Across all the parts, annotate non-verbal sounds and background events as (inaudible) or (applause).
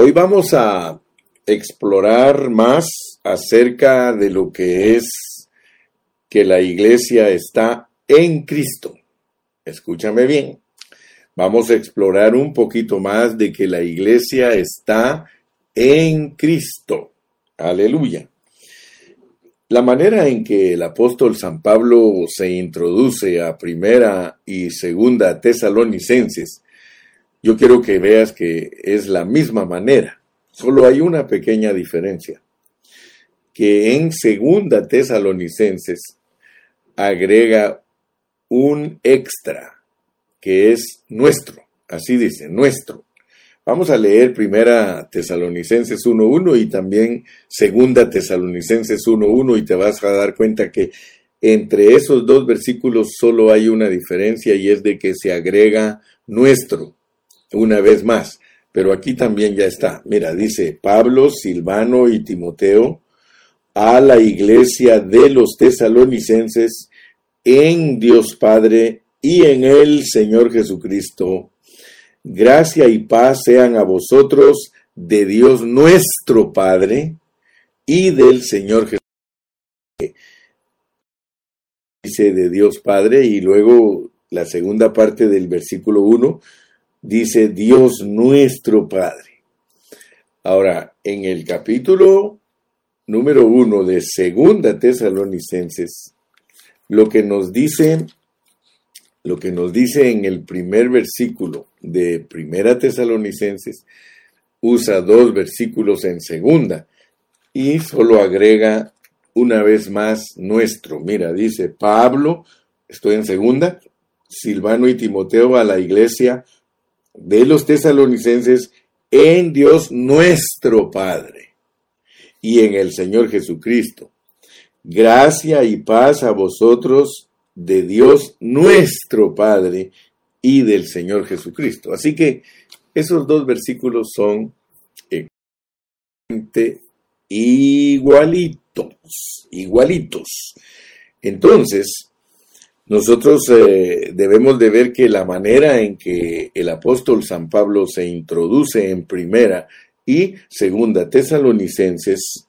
Hoy vamos a explorar más acerca de lo que es que la iglesia está en Cristo. Escúchame bien. Vamos a explorar un poquito más de que la iglesia está en Cristo. Aleluya. La manera en que el apóstol San Pablo se introduce a primera y segunda tesalonicenses yo quiero que veas que es la misma manera, solo hay una pequeña diferencia, que en segunda tesalonicenses agrega un extra, que es nuestro, así dice, nuestro. Vamos a leer primera Tesalonicenses 1.1 y también segunda Tesalonicenses 1.1 y te vas a dar cuenta que entre esos dos versículos solo hay una diferencia y es de que se agrega nuestro una vez más, pero aquí también ya está. Mira, dice Pablo, Silvano y Timoteo a la iglesia de los tesalonicenses en Dios Padre y en el Señor Jesucristo. Gracia y paz sean a vosotros de Dios nuestro Padre y del Señor Jesucristo. Dice de Dios Padre y luego la segunda parte del versículo 1 dice Dios nuestro Padre. Ahora, en el capítulo número uno de Segunda Tesalonicenses, lo que nos dice, lo que nos dice en el primer versículo de Primera Tesalonicenses, usa dos versículos en segunda y solo agrega una vez más nuestro. Mira, dice Pablo, estoy en segunda, Silvano y Timoteo a la iglesia de los tesalonicenses en Dios nuestro Padre y en el Señor Jesucristo. Gracia y paz a vosotros de Dios nuestro Padre y del Señor Jesucristo. Así que esos dos versículos son igualitos, igualitos. Entonces, nosotros eh, debemos de ver que la manera en que el apóstol San Pablo se introduce en primera y segunda tesalonicenses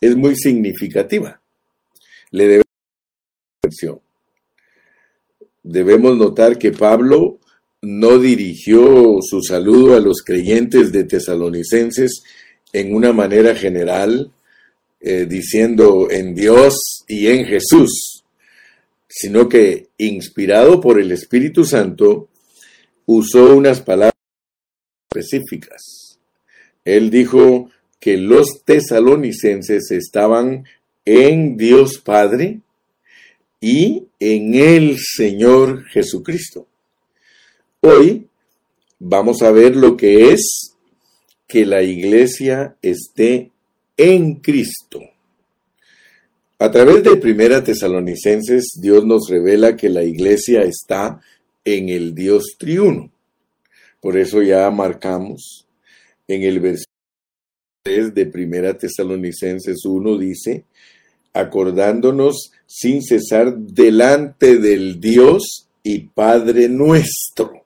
es muy significativa. Le debemos Debemos notar que Pablo no dirigió su saludo a los creyentes de tesalonicenses en una manera general, eh, diciendo en Dios y en Jesús sino que, inspirado por el Espíritu Santo, usó unas palabras específicas. Él dijo que los tesalonicenses estaban en Dios Padre y en el Señor Jesucristo. Hoy vamos a ver lo que es que la iglesia esté en Cristo. A través de Primera Tesalonicenses, Dios nos revela que la iglesia está en el Dios triuno. Por eso ya marcamos en el versículo 3 de Primera Tesalonicenses 1 dice, acordándonos sin cesar delante del Dios y Padre nuestro,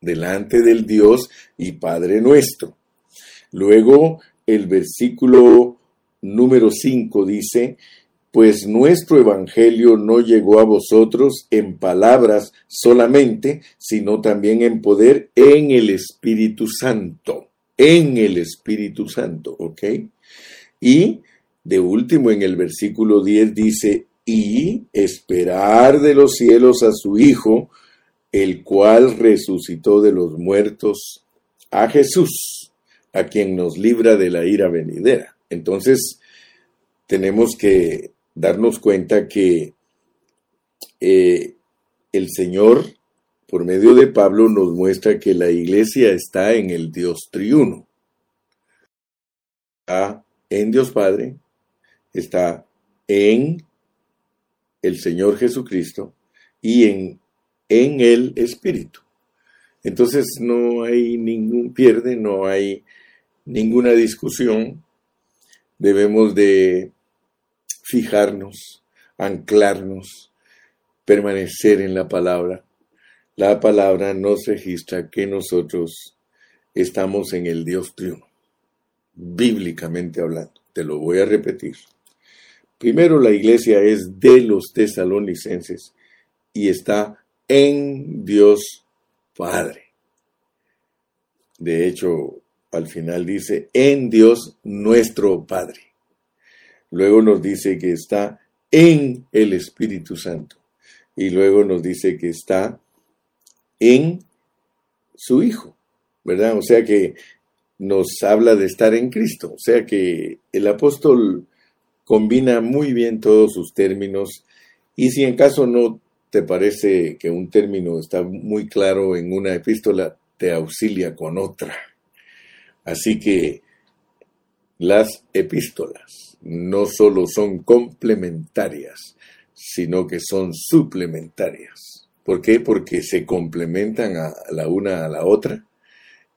delante del Dios y Padre nuestro. Luego el versículo número 5 dice, pues nuestro Evangelio no llegó a vosotros en palabras solamente, sino también en poder en el Espíritu Santo, en el Espíritu Santo, ¿ok? Y de último en el versículo 10 dice, y esperar de los cielos a su Hijo, el cual resucitó de los muertos, a Jesús, a quien nos libra de la ira venidera. Entonces, tenemos que darnos cuenta que eh, el Señor, por medio de Pablo, nos muestra que la iglesia está en el Dios triuno. Está en Dios Padre, está en el Señor Jesucristo y en, en el Espíritu. Entonces no hay ningún pierde, no hay ninguna discusión. Debemos de fijarnos, anclarnos, permanecer en la palabra. La palabra nos registra que nosotros estamos en el Dios triuno. bíblicamente hablando. Te lo voy a repetir. Primero, la iglesia es de los tesalonicenses y está en Dios Padre. De hecho, al final dice, en Dios nuestro Padre. Luego nos dice que está en el Espíritu Santo. Y luego nos dice que está en su Hijo, ¿verdad? O sea que nos habla de estar en Cristo. O sea que el apóstol combina muy bien todos sus términos y si en caso no te parece que un término está muy claro en una epístola, te auxilia con otra. Así que las epístolas no solo son complementarias, sino que son suplementarias. ¿Por qué? Porque se complementan a la una a la otra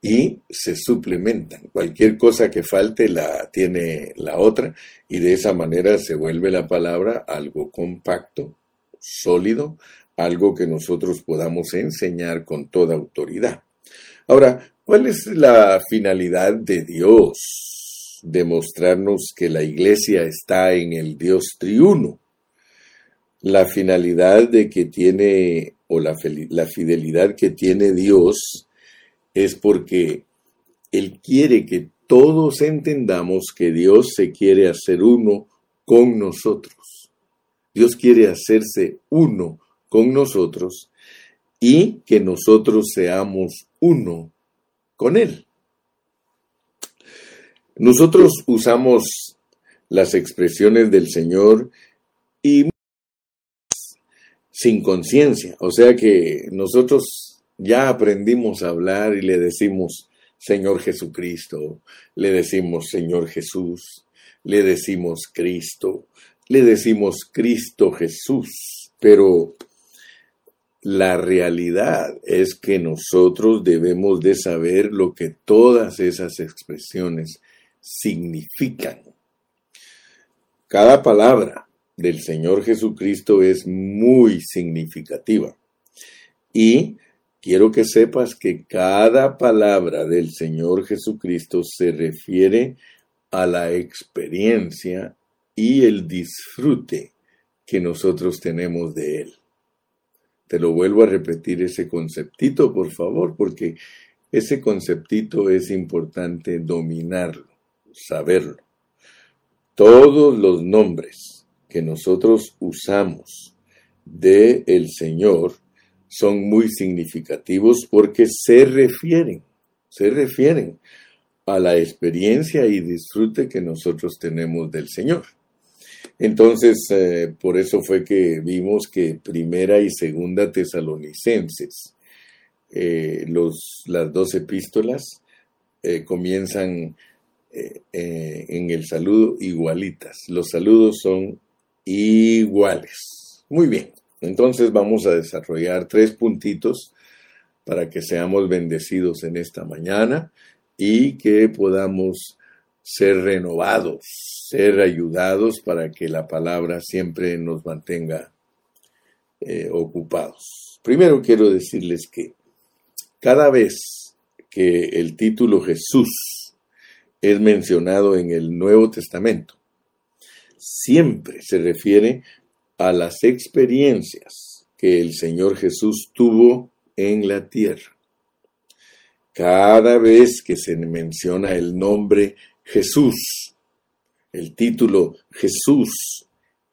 y se suplementan. Cualquier cosa que falte la tiene la otra y de esa manera se vuelve la palabra algo compacto, sólido, algo que nosotros podamos enseñar con toda autoridad. Ahora, ¿cuál es la finalidad de Dios? Demostrarnos que la iglesia está en el Dios triuno. La finalidad de que tiene, o la, la fidelidad que tiene Dios, es porque Él quiere que todos entendamos que Dios se quiere hacer uno con nosotros. Dios quiere hacerse uno con nosotros y que nosotros seamos uno con Él. Nosotros usamos las expresiones del Señor y sin conciencia, o sea que nosotros ya aprendimos a hablar y le decimos Señor Jesucristo, le decimos Señor Jesús, le decimos Cristo, le decimos Cristo Jesús, pero la realidad es que nosotros debemos de saber lo que todas esas expresiones significan. Cada palabra del Señor Jesucristo es muy significativa y quiero que sepas que cada palabra del Señor Jesucristo se refiere a la experiencia y el disfrute que nosotros tenemos de Él. Te lo vuelvo a repetir ese conceptito, por favor, porque ese conceptito es importante dominarlo, saberlo. Todos los nombres que nosotros usamos de el Señor son muy significativos porque se refieren, se refieren a la experiencia y disfrute que nosotros tenemos del Señor. Entonces, eh, por eso fue que vimos que primera y segunda tesalonicenses, eh, los, las dos epístolas eh, comienzan en el saludo igualitas. Los saludos son iguales. Muy bien. Entonces vamos a desarrollar tres puntitos para que seamos bendecidos en esta mañana y que podamos ser renovados, ser ayudados para que la palabra siempre nos mantenga eh, ocupados. Primero quiero decirles que cada vez que el título Jesús es mencionado en el Nuevo Testamento, siempre se refiere a las experiencias que el Señor Jesús tuvo en la tierra. Cada vez que se menciona el nombre Jesús, el título Jesús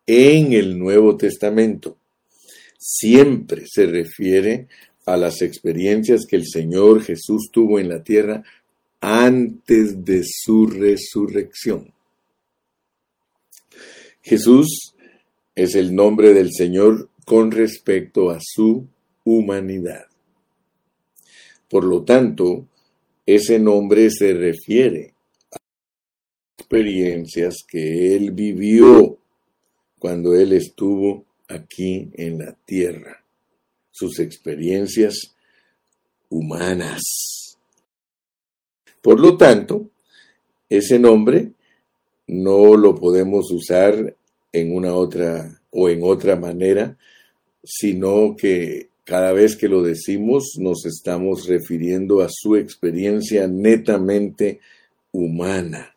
en el Nuevo Testamento, siempre se refiere a las experiencias que el Señor Jesús tuvo en la tierra antes de su resurrección. Jesús es el nombre del Señor con respecto a su humanidad. Por lo tanto, ese nombre se refiere a experiencias que Él vivió cuando Él estuvo aquí en la tierra, sus experiencias humanas. Por lo tanto, ese nombre no lo podemos usar en una otra o en otra manera, sino que cada vez que lo decimos nos estamos refiriendo a su experiencia netamente humana,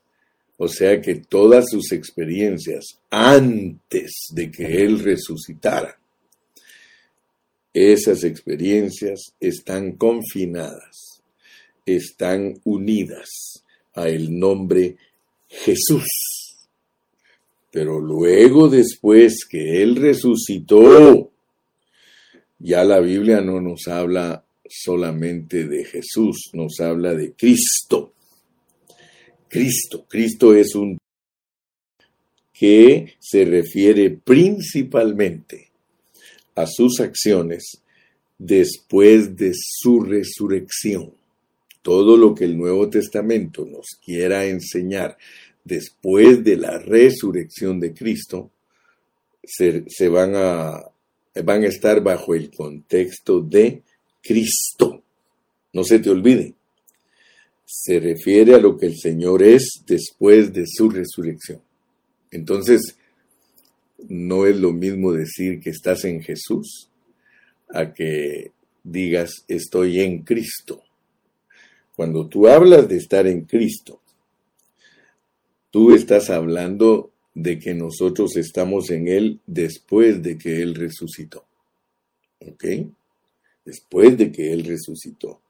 O sea que todas sus experiencias antes de que Él resucitara, esas experiencias están confinadas, están unidas a el nombre Jesús. Pero luego, después que Él resucitó, ya la Biblia no nos habla solamente de Jesús, nos habla de Cristo. Cristo, Cristo es un que se refiere principalmente a sus acciones después de su resurrección. Todo lo que el Nuevo Testamento nos quiera enseñar después de la resurrección de Cristo, se, van, a, van a estar bajo el contexto de Cristo. No se te olvide. Se refiere a lo que el Señor es después de su resurrección. Entonces, no es lo mismo decir que estás en Jesús a que digas estoy en Cristo. Cuando tú hablas de estar en Cristo, tú estás hablando de que nosotros estamos en Él después de que Él resucitó. ¿Ok? Después de que Él resucitó.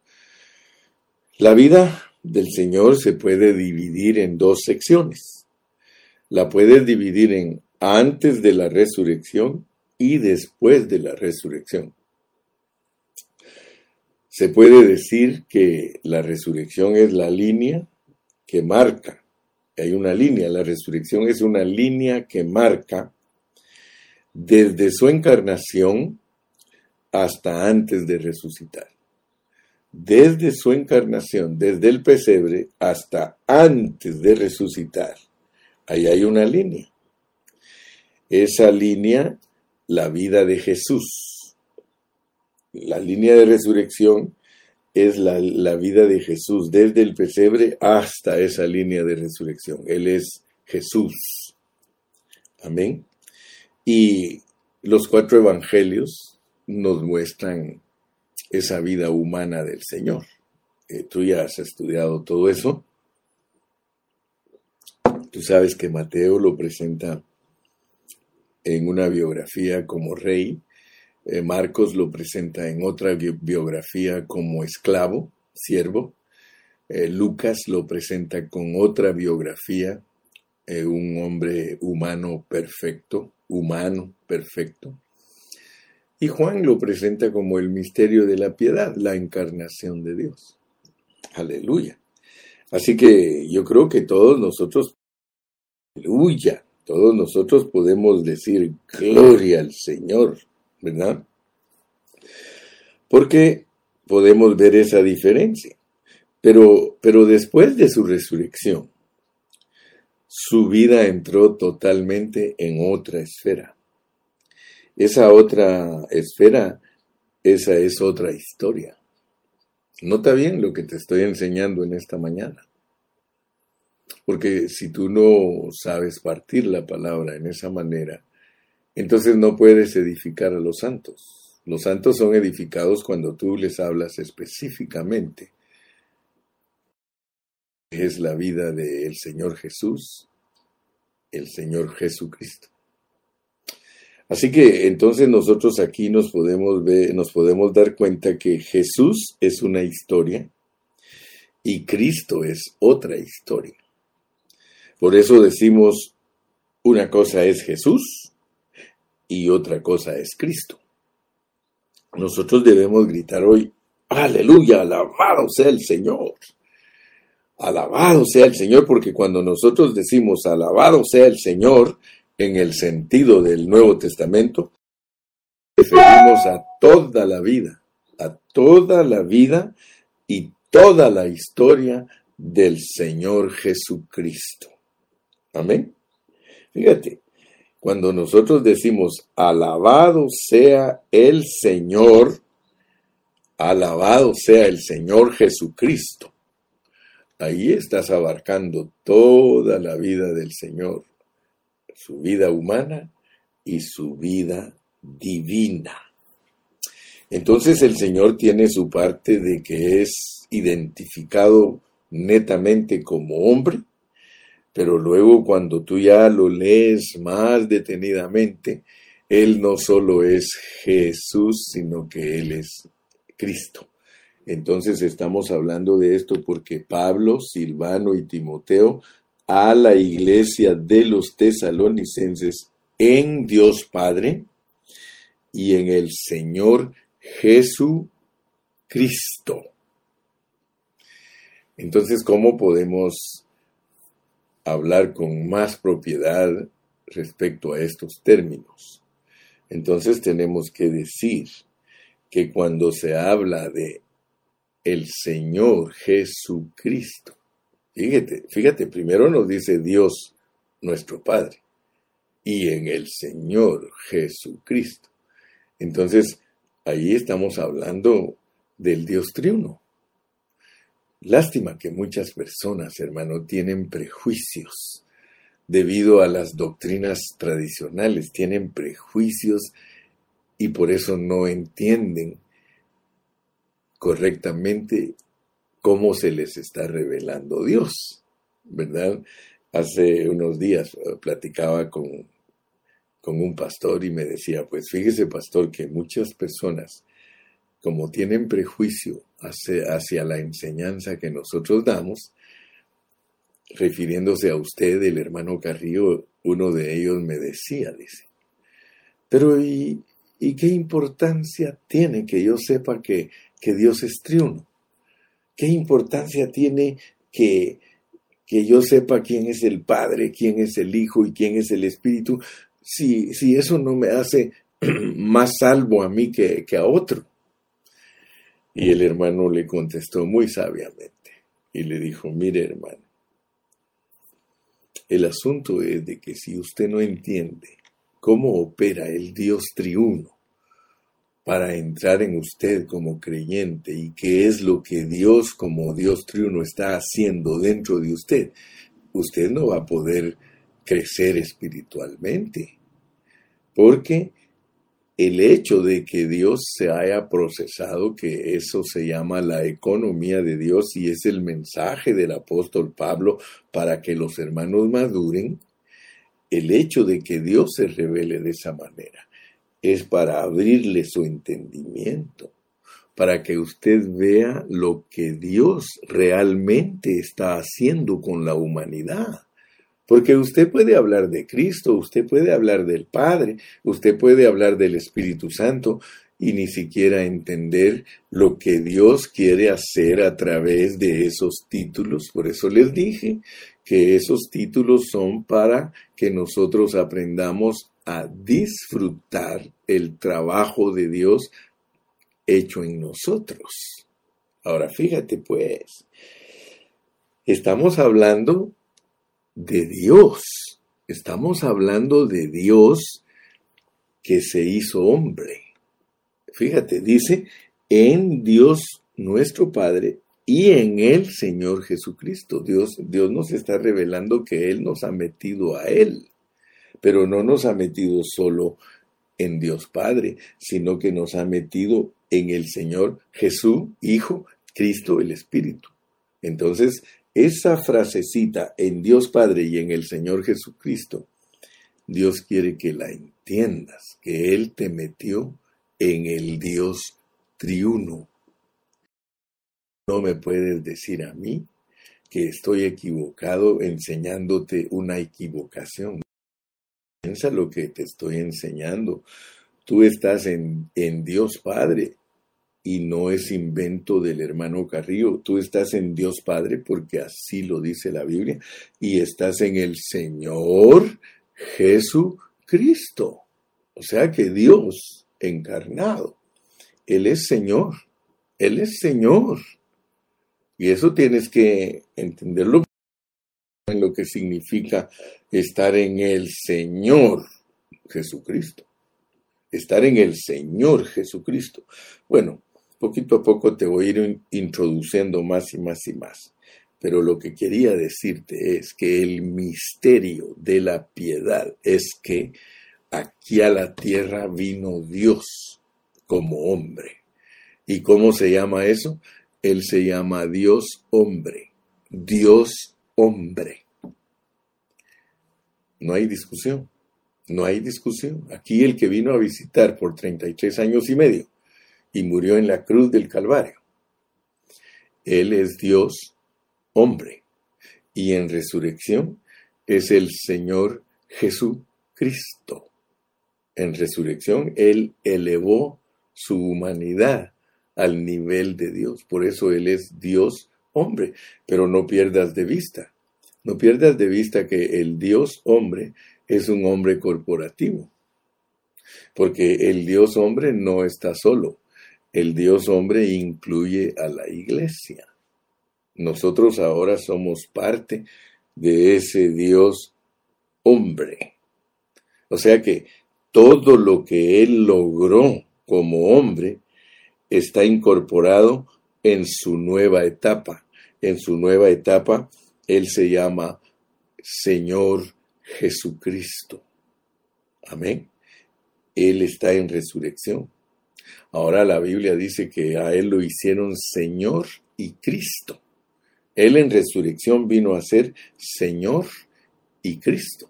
La vida del Señor se puede dividir en dos secciones. La puedes dividir en antes de la resurrección y después de la resurrección. Se puede decir que la resurrección es la línea que marca, hay una línea, la resurrección es una línea que marca desde su encarnación hasta antes de resucitar. Desde su encarnación, desde el pesebre hasta antes de resucitar. Ahí hay una línea esa línea la vida de Jesús. La línea de resurrección es la, vida de Jesús desde el pesebre hasta esa línea de resurrección. Él es Jesús. Amén. Y los cuatro evangelios nos muestran esa vida humana del Señor. Eh, tú ya has estudiado todo eso. Tú sabes que Mateo lo presenta en una biografía como rey, eh, Marcos lo presenta en otra biografía como esclavo, siervo, eh, Lucas lo presenta con otra biografía, eh, un hombre humano perfecto, humano perfecto, y Juan lo presenta como el misterio de la piedad, la encarnación de Dios. Aleluya. Así que yo creo que todos nosotros, aleluya, todos nosotros podemos decir gloria al Señor, ¿verdad? Porque podemos ver esa diferencia. Pero, pero después de su resurrección, su vida entró totalmente en otra esfera. Esa otra esfera, esa es otra historia. Nota bien lo que te estoy enseñando en esta mañana. Porque si tú no sabes partir la palabra en esa manera, entonces no puedes edificar a los santos. Los santos son edificados cuando tú les hablas específicamente. Es la vida del Señor Jesús, el Señor Jesucristo. Así que entonces nosotros aquí nos podemos ver, nos podemos dar cuenta que Jesús es una historia y Cristo es otra historia. Por eso decimos, una cosa es Jesús y otra cosa es Cristo. Nosotros debemos gritar hoy, aleluya, alabado sea el Señor. Alabado sea el Señor, porque cuando nosotros decimos alabado sea el Señor, en el sentido del Nuevo Testamento, referimos a toda la vida, a toda la vida y toda la historia del Señor Jesucristo. Amén. Fíjate, cuando nosotros decimos, alabado sea el Señor, alabado sea el Señor Jesucristo, ahí estás abarcando toda la vida del Señor, su vida humana y su vida divina. Entonces el Señor tiene su parte de que es identificado netamente como hombre Pero luego cuando tú ya lo lees más detenidamente, Él no solo es Jesús, sino que Él es Cristo. Entonces estamos hablando de esto porque Pablo, Silvano y Timoteo a la iglesia de los tesalonicenses en Dios Padre y en el Señor Jesucristo. Entonces, ¿cómo podemos hablar con más propiedad respecto a estos términos? Entonces tenemos que decir que cuando se habla de el Señor Jesucristo, fíjate, fíjate, primero nos dice Dios nuestro Padre y en el Señor Jesucristo. Entonces, ahí estamos hablando del Dios triuno. Lástima que muchas personas, hermano, tienen prejuicios debido a las doctrinas tradicionales, tienen prejuicios y por eso no entienden correctamente cómo se les está revelando Dios, ¿verdad? Hace unos días eh, platicaba con, con un pastor y me decía, pues fíjese pastor que muchas personas como tienen prejuicio hacia, la enseñanza que nosotros damos, refiriéndose a usted, el hermano Carrillo, uno de ellos me decía, dice, pero ¿y, ¿y qué importancia tiene que yo sepa que, que Dios es triuno? ¿Qué importancia tiene que, que yo sepa quién es el Padre, quién es el Hijo y quién es el Espíritu, si, si eso no me hace (clears throat) más salvo a mí que, que a otro? Y el hermano le contestó muy sabiamente y le dijo, mire hermano, el asunto es de que si usted no entiende cómo opera el Dios triuno para entrar en usted como creyente y qué es lo que Dios como Dios triuno está haciendo dentro de usted, usted no va a poder crecer espiritualmente. Porque el hecho de que Dios se haya procesado, que eso se llama la economía de Dios y es el mensaje del apóstol Pablo para que los hermanos maduren, el hecho de que Dios se revele de esa manera es para abrirle su entendimiento, para que usted vea lo que Dios realmente está haciendo con la humanidad. Porque usted puede hablar de Cristo, usted puede hablar del Padre, usted puede hablar del Espíritu Santo y ni siquiera entender lo que Dios quiere hacer a través de esos títulos. Por eso les dije que esos títulos son para que nosotros aprendamos a disfrutar el trabajo de Dios hecho en nosotros. Ahora fíjate pues, estamos hablando de Dios. Estamos hablando de Dios que se hizo hombre. Fíjate, dice, en Dios nuestro Padre y en el Señor Jesucristo. Dios, Dios nos está revelando que Él nos ha metido a Él, pero no nos ha metido solo en Dios Padre, sino que nos ha metido en el Señor Jesús, Hijo, Cristo, el Espíritu. Entonces, esa frasecita en Dios Padre y en el Señor Jesucristo, Dios quiere que la entiendas, que Él te metió en el Dios triuno. No me puedes decir a mí que estoy equivocado enseñándote una equivocación. Piensa lo que te estoy enseñando. Tú estás en, en Dios Padre y no es invento del hermano Carrillo. Tú estás en Dios Padre porque así lo dice la Biblia y estás en el Señor Jesucristo. O sea que Dios encarnado, Él es Señor, Él es Señor. Y eso tienes que entenderlo en lo que significa estar en el Señor Jesucristo. Estar en el Señor Jesucristo. Bueno, poquito a poco te voy a ir introduciendo más y más y más. Pero lo que quería decirte es que el misterio de la piedad es que aquí a la tierra vino Dios como hombre. ¿Y cómo se llama eso? Él se llama Dios hombre. Dios hombre. No hay discusión. No hay discusión. Aquí el que vino a visitar por 33 años y medio y murió en la cruz del Calvario. Él es Dios hombre y en resurrección es el Señor Jesucristo. En resurrección Él elevó su humanidad al nivel de Dios. Por eso Él es Dios hombre. Pero no pierdas de vista, no pierdas de vista que el Dios hombre es un hombre corporativo. Porque el Dios hombre no está solo. El Dios hombre incluye a la iglesia. Nosotros ahora somos parte de ese Dios hombre. O sea que todo lo que Él logró como hombre está incorporado en su nueva etapa. En su nueva etapa, Él se llama Señor Jesucristo. Amén. Él está en resurrección. Ahora la Biblia dice que a Él lo hicieron Señor y Cristo. Él en resurrección vino a ser Señor y Cristo.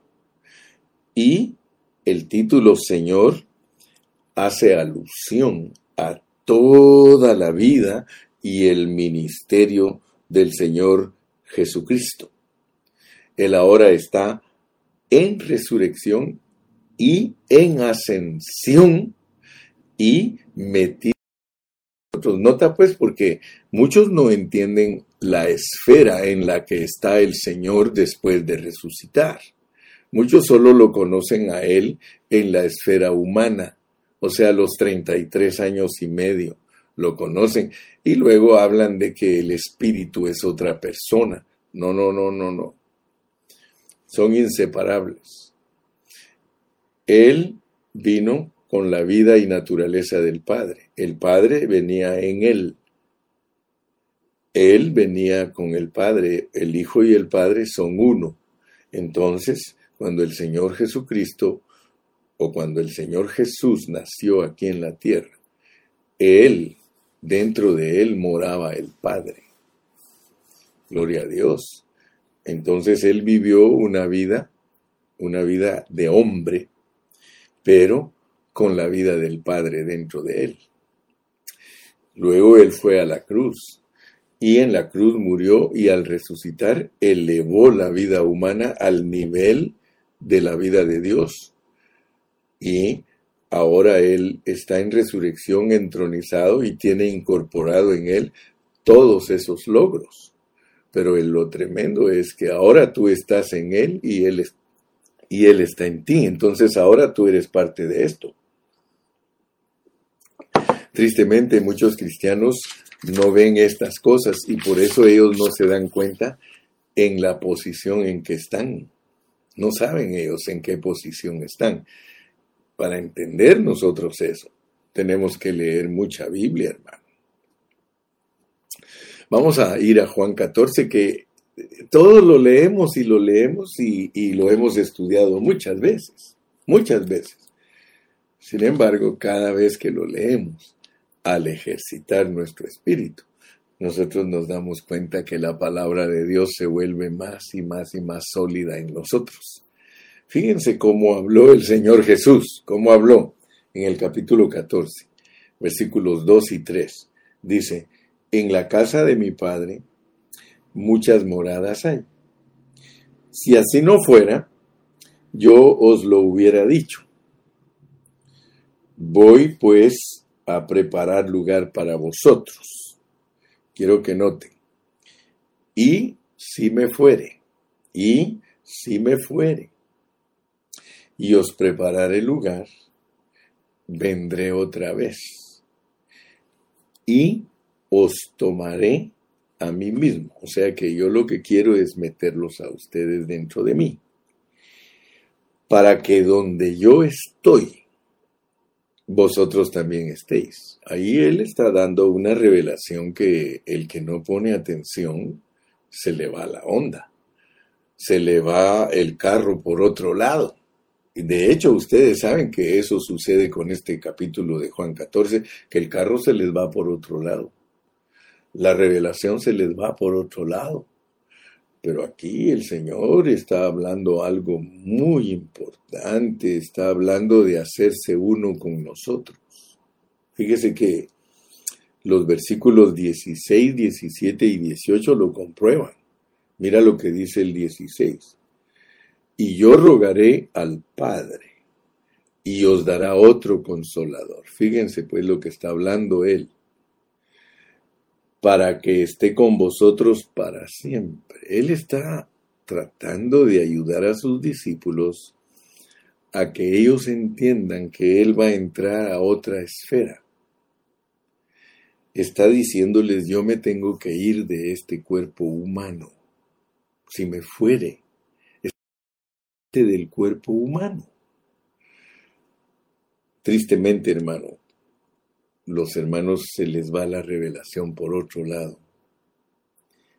Y el título Señor hace alusión a toda la vida y el ministerio del Señor Jesucristo. Él ahora está en resurrección y en ascensión y metido. Nota pues porque muchos no entienden la esfera en la que está el Señor después de resucitar. Muchos solo lo conocen a Él en la esfera humana, o sea, los 33 años y medio lo conocen y luego hablan de que el Espíritu es otra persona. No, no, no, no, no son inseparables. Él vino con la vida y naturaleza del Padre. El Padre venía en él. Él venía con el Padre. El Hijo y el Padre son uno. Entonces, cuando el Señor Jesucristo o cuando el Señor Jesús nació aquí en la tierra, Él, dentro de Él moraba el Padre. Gloria a Dios. Entonces él vivió una vida, una vida de hombre, pero con la vida del Padre dentro de él. Luego él fue a la cruz y en la cruz murió y al resucitar elevó la vida humana al nivel de la vida de Dios. Y ahora él está en resurrección entronizado y tiene incorporado en él todos esos logros. Pero lo tremendo es que ahora tú estás en Él y Él, y él está en ti. Entonces ahora tú eres parte de esto. Tristemente muchos cristianos no ven estas cosas y por eso ellos no se dan cuenta en la posición en que están. No saben ellos en qué posición están. Para entender nosotros eso, tenemos que leer mucha Biblia, hermano. Vamos a ir a Juan 14, que todos lo leemos y lo leemos y, lo hemos estudiado muchas veces, muchas veces. Sin embargo, cada vez que lo leemos, al ejercitar nuestro espíritu, nosotros nos damos cuenta que la palabra de Dios se vuelve más y más y más sólida en nosotros. Fíjense cómo habló el Señor Jesús, cómo habló en el capítulo 14, versículos 2 y 3. Dice, en la casa de mi padre muchas moradas hay. Si así no fuera, yo os lo hubiera dicho. Voy pues a preparar lugar para vosotros. Quiero que noten. Y si me fuere, y si me fuere, y os prepararé lugar, vendré otra vez. Y os tomaré a mí mismo. O sea que yo lo que quiero es meterlos a ustedes dentro de mí. Para que donde yo estoy, vosotros también estéis. Ahí Él está dando una revelación que el que no pone atención se le va la onda, se le va el carro por otro lado. De hecho, ustedes saben que eso sucede con este capítulo de Juan 14, que el carro se les va por otro lado la revelación se les va por otro lado. Pero aquí el Señor está hablando algo muy importante, está hablando de hacerse uno con nosotros. Fíjese que los versículos 16, 17 y 18 lo comprueban. Mira lo que dice el 16. Y yo rogaré al Padre y os dará otro consolador. Fíjense pues lo que está hablando él para que esté con vosotros para siempre. Él está tratando de ayudar a sus discípulos a que ellos entiendan que Él va a entrar a otra esfera. Está diciéndoles, yo me tengo que ir de este cuerpo humano. Si me fuere, del cuerpo humano. Tristemente, hermano, los hermanos se les va la revelación por otro lado.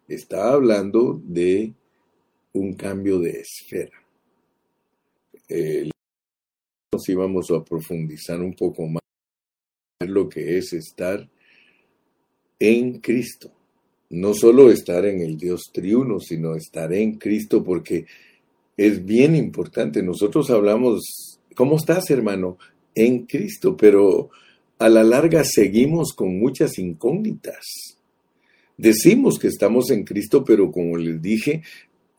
Está hablando de un cambio de esfera. nos íbamos a profundizar un poco más en lo que es estar en Cristo. No solo estar en el Dios triuno, sino estar en Cristo porque es bien importante. Nosotros hablamos, ¿cómo estás hermano? En Cristo, pero a la larga seguimos con muchas incógnitas. Decimos que estamos en Cristo, pero como les dije,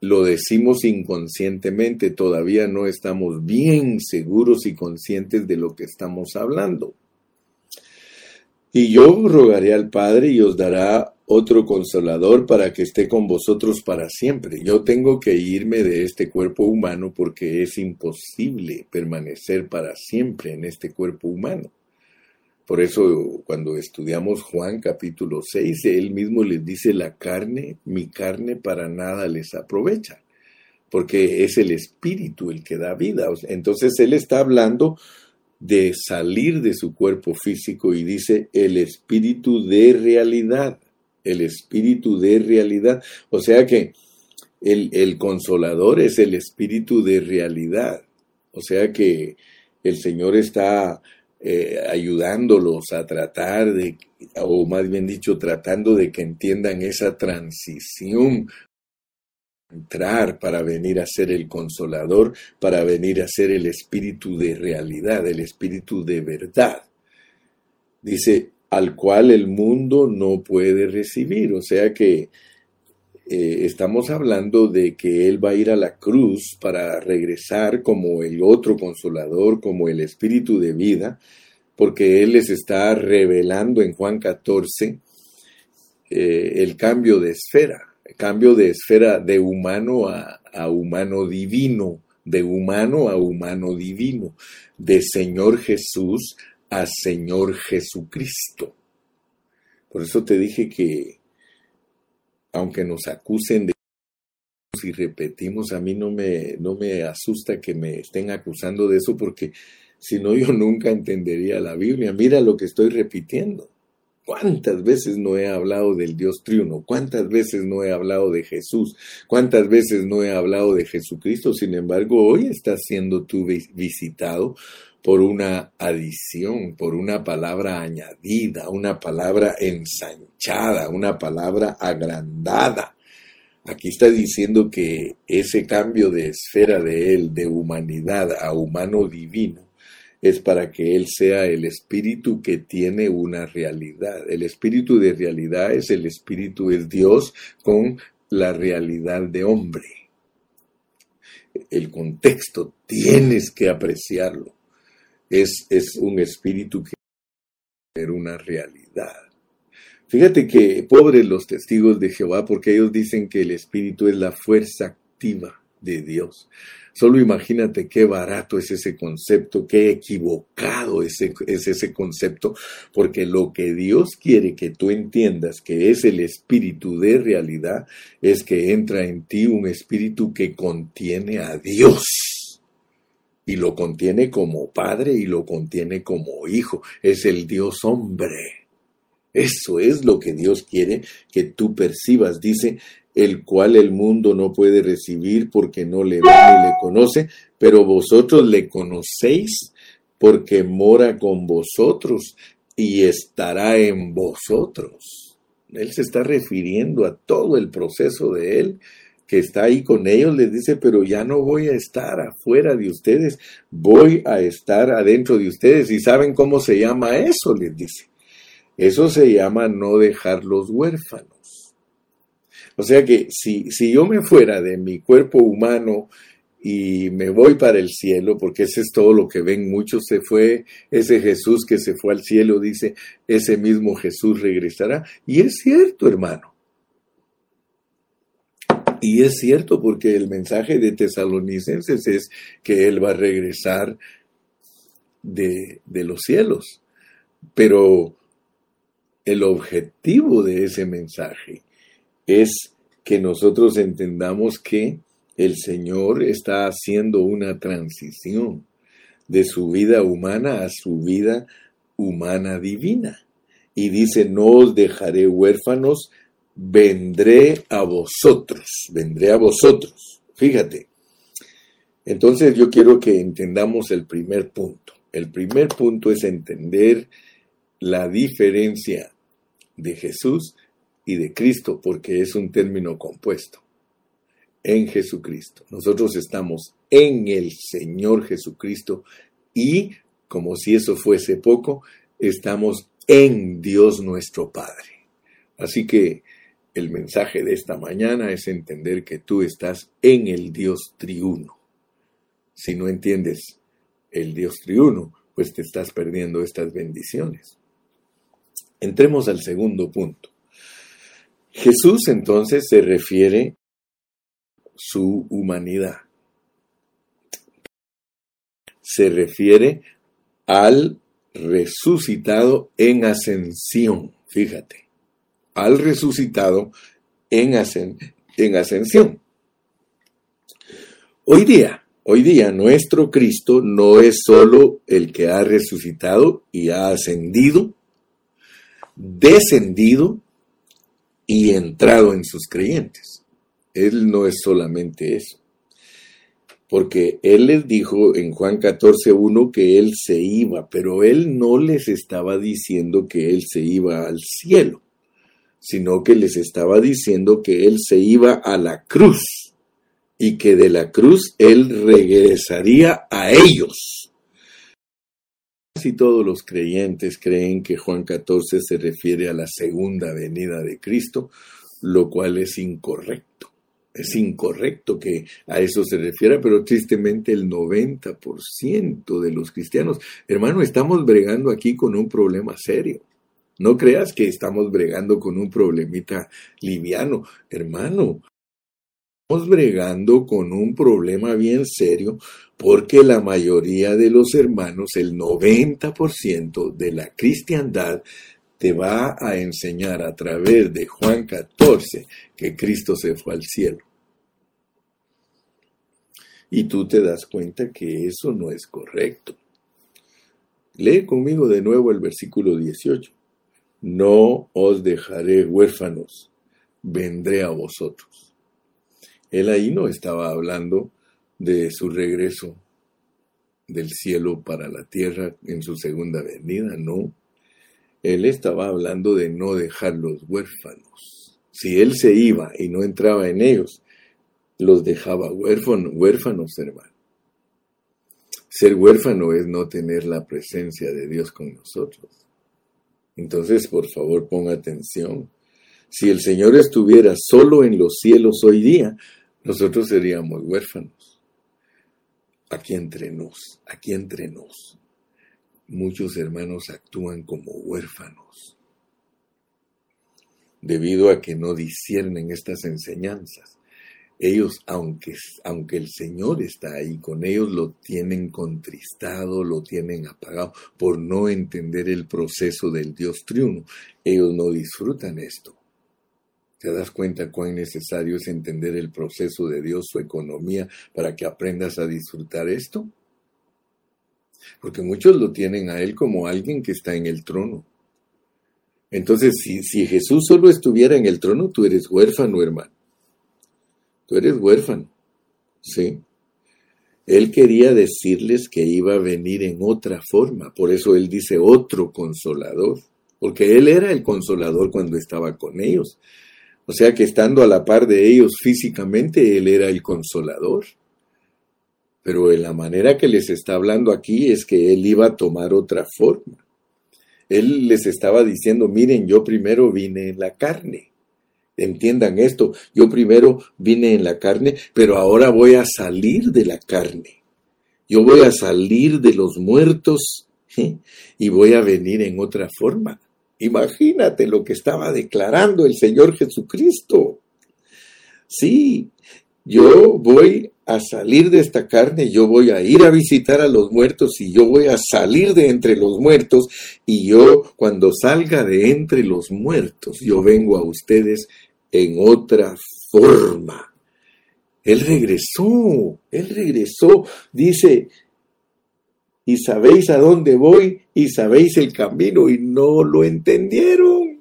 lo decimos inconscientemente, todavía no estamos bien seguros y conscientes de lo que estamos hablando. Y yo rogaré al Padre y os dará otro consolador para que esté con vosotros para siempre. Yo tengo que irme de este cuerpo humano porque es imposible permanecer para siempre en este cuerpo humano. Por eso cuando estudiamos Juan capítulo 6, él mismo les dice, la carne, mi carne para nada les aprovecha, porque es el espíritu el que da vida. Entonces él está hablando de salir de su cuerpo físico y dice el espíritu de realidad, el espíritu de realidad. O sea que el, el consolador es el espíritu de realidad. O sea que el Señor está eh, ayudándolos a tratar de, o más bien dicho, tratando de que entiendan esa transición entrar para venir a ser el consolador, para venir a ser el espíritu de realidad, el espíritu de verdad. Dice, al cual el mundo no puede recibir. O sea que eh, estamos hablando de que Él va a ir a la cruz para regresar como el otro consolador, como el espíritu de vida, porque Él les está revelando en Juan 14 eh, el cambio de esfera, el cambio de esfera de humano a, a humano divino, de humano a humano divino, de Señor Jesús a Señor Jesucristo. Por eso te dije que aunque nos acusen de si repetimos, a mí no me, no me asusta que me estén acusando de eso porque si no yo nunca entendería la Biblia. Mira lo que estoy repitiendo. ¿Cuántas veces no he hablado del Dios triuno? ¿Cuántas veces no he hablado de Jesús? ¿Cuántas veces no he hablado de Jesucristo? Sin embargo, hoy estás siendo tú visitado por una adición, por una palabra añadida, una palabra ensanchada, una palabra agrandada. Aquí está diciendo que ese cambio de esfera de él, de humanidad a humano divino, es para que él sea el espíritu que tiene una realidad. El espíritu de realidad es el espíritu, es Dios con la realidad de hombre. El contexto tienes que apreciarlo es, es un espíritu que es una realidad. Fíjate que pobres los testigos de Jehová porque ellos dicen que el espíritu es la fuerza activa de Dios. Solo imagínate qué barato es ese concepto, qué equivocado es ese concepto, porque lo que Dios quiere que tú entiendas que es el espíritu de realidad es que entra en ti un espíritu que contiene a Dios y lo contiene como padre y lo contiene como hijo. Es el Dios hombre. Eso es lo que Dios quiere que tú percibas. Dice, el cual el mundo no puede recibir porque no le ve ni le conoce, pero vosotros le conocéis porque mora con vosotros y estará en vosotros. Él se está refiriendo a todo el proceso de Él que está ahí con ellos, les dice, pero ya no voy a estar afuera de ustedes, voy a estar adentro de ustedes. ¿Y saben cómo se llama eso? Les dice. Eso se llama no dejarlos huérfanos. O sea que si, si yo me fuera de mi cuerpo humano y me voy para el cielo, porque ese es todo lo que ven muchos, se fue ese Jesús que se fue al cielo, dice, ese mismo Jesús regresará. Y es cierto, hermano. Y es cierto porque el mensaje de tesalonicenses es que Él va a regresar de, de los cielos. Pero el objetivo de ese mensaje es que nosotros entendamos que el Señor está haciendo una transición de su vida humana a su vida humana divina. Y dice, no os dejaré huérfanos, vendré a vosotros, vendré a vosotros. Fíjate. Entonces yo quiero que entendamos el primer punto. El primer punto es entender la diferencia de Jesús y de Cristo, porque es un término compuesto en Jesucristo. Nosotros estamos en el Señor Jesucristo y, como si eso fuese poco, estamos en Dios nuestro Padre. Así que el mensaje de esta mañana es entender que tú estás en el Dios triuno. Si no entiendes el Dios triuno, pues te estás perdiendo estas bendiciones. Entremos al segundo punto. Jesús entonces se refiere su humanidad. Se refiere al resucitado en ascensión, fíjate, al resucitado en, en ascensión. Hoy día, hoy día nuestro Cristo no es solo el que ha resucitado y ha ascendido, descendido y entrado en sus creyentes. Él no es solamente eso. Porque Él les dijo en Juan 14.1 que Él se iba, pero Él no les estaba diciendo que Él se iba al cielo, sino que les estaba diciendo que Él se iba a la cruz y que de la cruz Él regresaría a ellos. Casi todos los creyentes creen que Juan 14 se refiere a la segunda venida de Cristo, lo cual es incorrecto es incorrecto que a eso se refiera, pero tristemente el 90% de los cristianos, hermano, estamos bregando aquí con un problema serio. No creas que estamos bregando con un problemita liviano, hermano. Estamos bregando con un problema bien serio porque la mayoría de los hermanos, el 90% de la cristiandad, te va a enseñar a través de Juan 14 que Cristo se fue al cielo. Y tú te das cuenta que eso no es correcto. Lee conmigo de nuevo el versículo 18. No os dejaré huérfanos, vendré a vosotros. Él ahí no estaba hablando de su regreso del cielo para la tierra en su segunda venida, no. Él estaba hablando de no dejar los huérfanos. Si él se iba y no entraba en ellos, los dejaba huérfanos, hermano. Ser huérfano es no tener la presencia de Dios con nosotros. Entonces, por favor, ponga atención. Si el Señor estuviera solo en los cielos hoy día, nosotros seríamos huérfanos. Aquí entre nos, aquí entre nos muchos hermanos actúan como huérfanos debido a que no disciernen estas enseñanzas. Ellos, aunque, aunque el Señor está ahí con ellos, lo tienen contristado, lo tienen apagado por no entender el proceso del Dios triuno. Ellos no disfrutan esto. ¿Te das cuenta cuán necesario es entender el proceso de Dios, su economía, para que aprendas a disfrutar esto? porque muchos lo tienen a Él como alguien que está en el trono. Entonces, si, si Jesús solo estuviera en el trono, tú eres huérfano, hermano. Eres huérfano. ¿Sí? Él quería decirles que iba a venir en otra forma. Por eso Él dice otro consolador. Porque Él era el consolador cuando estaba con ellos. O sea que estando a la par de ellos físicamente, Él era el consolador. Pero en la manera que les está hablando aquí es que Él iba a tomar otra forma. Él les estaba diciendo, miren, yo primero vine en la carne. Entiendan esto, yo primero vine en la carne, pero ahora voy a salir de la carne. Yo voy a salir de los muertos y voy a venir en otra forma. Imagínate lo que estaba declarando el Señor Jesucristo. Sí, yo voy a salir de esta carne, yo voy a ir a visitar a los muertos y yo voy a salir de entre los muertos y yo cuando salga de entre los muertos, yo vengo a ustedes en otra forma. Él regresó, él regresó, dice, y sabéis a dónde voy y sabéis el camino y no lo entendieron.